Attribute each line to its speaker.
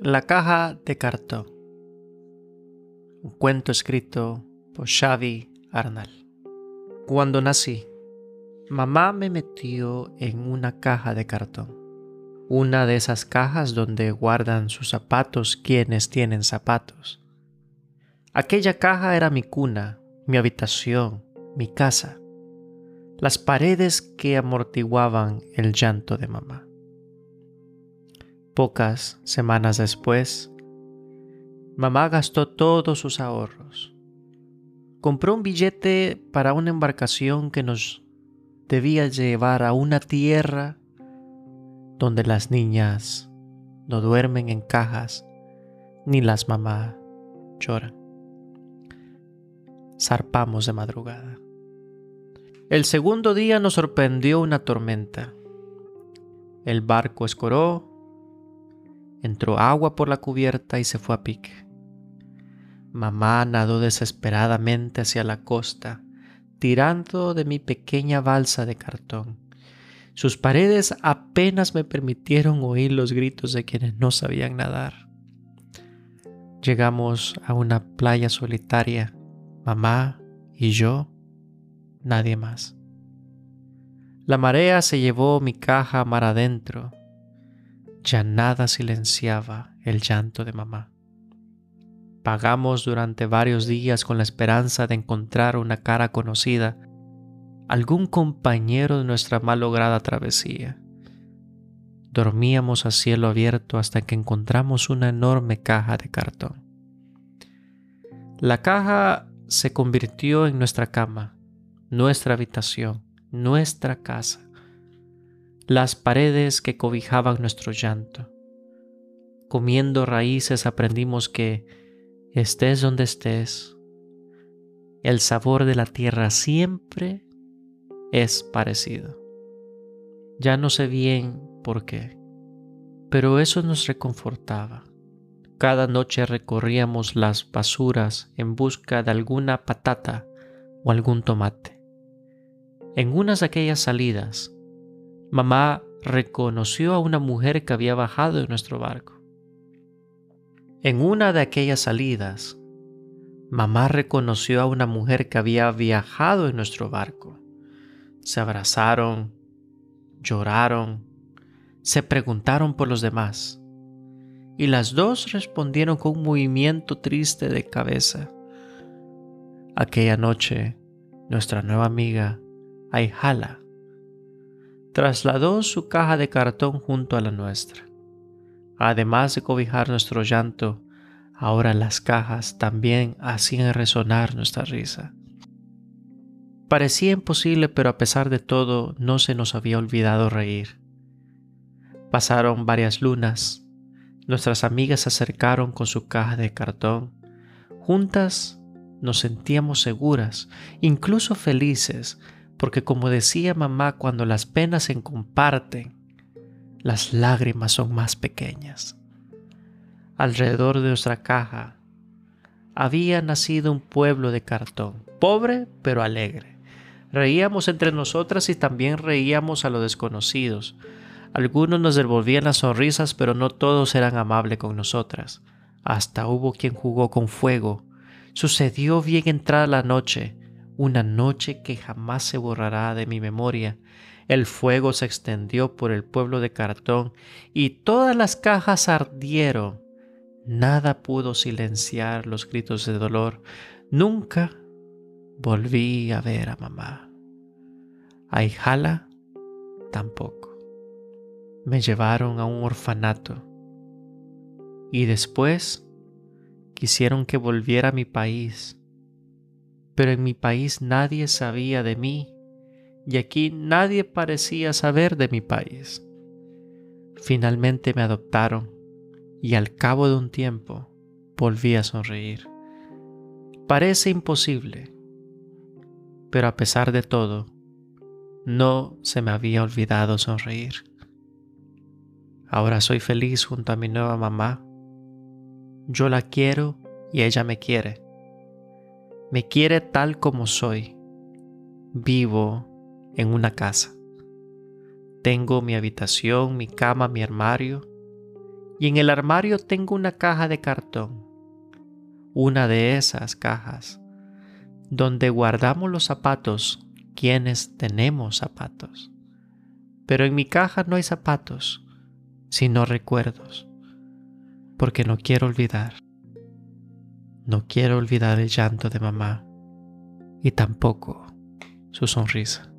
Speaker 1: La caja de cartón. Un cuento escrito por Xavi Arnal. Cuando nací, mamá me metió en una caja de cartón. Una de esas cajas donde guardan sus zapatos quienes tienen zapatos. Aquella caja era mi cuna, mi habitación, mi casa. Las paredes que amortiguaban el llanto de mamá. Pocas semanas después, mamá gastó todos sus ahorros. Compró un billete para una embarcación que nos debía llevar a una tierra donde las niñas no duermen en cajas ni las mamás lloran. Zarpamos de madrugada. El segundo día nos sorprendió una tormenta. El barco escoró Entró agua por la cubierta y se fue a pique. Mamá nadó desesperadamente hacia la costa, tirando de mi pequeña balsa de cartón. Sus paredes apenas me permitieron oír los gritos de quienes no sabían nadar. Llegamos a una playa solitaria, mamá y yo, nadie más. La marea se llevó mi caja mar adentro ya nada silenciaba el llanto de mamá. Pagamos durante varios días con la esperanza de encontrar una cara conocida, algún compañero de nuestra malograda travesía. Dormíamos a cielo abierto hasta que encontramos una enorme caja de cartón. La caja se convirtió en nuestra cama, nuestra habitación, nuestra casa las paredes que cobijaban nuestro llanto. Comiendo raíces aprendimos que, estés donde estés, el sabor de la tierra siempre es parecido. Ya no sé bien por qué, pero eso nos reconfortaba. Cada noche recorríamos las basuras en busca de alguna patata o algún tomate. En unas de aquellas salidas, mamá reconoció a una mujer que había bajado de nuestro barco. En una de aquellas salidas, mamá reconoció a una mujer que había viajado en nuestro barco. Se abrazaron, lloraron, se preguntaron por los demás. Y las dos respondieron con un movimiento triste de cabeza. Aquella noche, nuestra nueva amiga, Ayhala, trasladó su caja de cartón junto a la nuestra. Además de cobijar nuestro llanto, ahora las cajas también hacían resonar nuestra risa. Parecía imposible, pero a pesar de todo no se nos había olvidado reír. Pasaron varias lunas, nuestras amigas se acercaron con su caja de cartón. Juntas nos sentíamos seguras, incluso felices, porque como decía mamá, cuando las penas se comparten, las lágrimas son más pequeñas. Alrededor de nuestra caja había nacido un pueblo de cartón, pobre pero alegre. Reíamos entre nosotras y también reíamos a los desconocidos. Algunos nos devolvían las sonrisas, pero no todos eran amables con nosotras. Hasta hubo quien jugó con fuego. Sucedió bien entrada la noche una noche que jamás se borrará de mi memoria. El fuego se extendió por el pueblo de cartón y todas las cajas ardieron. Nada pudo silenciar los gritos de dolor. Nunca volví a ver a mamá. A Ijala tampoco. Me llevaron a un orfanato y después quisieron que volviera a mi país pero en mi país nadie sabía de mí y aquí nadie parecía saber de mi país. Finalmente me adoptaron y al cabo de un tiempo volví a sonreír. Parece imposible, pero a pesar de todo, no se me había olvidado sonreír. Ahora soy feliz junto a mi nueva mamá. Yo la quiero y ella me quiere. Me quiere tal como soy. Vivo en una casa. Tengo mi habitación, mi cama, mi armario Y en el armario tengo una caja de cartón, una de esas cajas, donde guardamos los zapatos quienes tenemos zapatos. Pero en mi caja no hay zapatos, sino recuerdos, porque no quiero olvidar. No quiero olvidar el llanto de mamá y tampoco su sonrisa.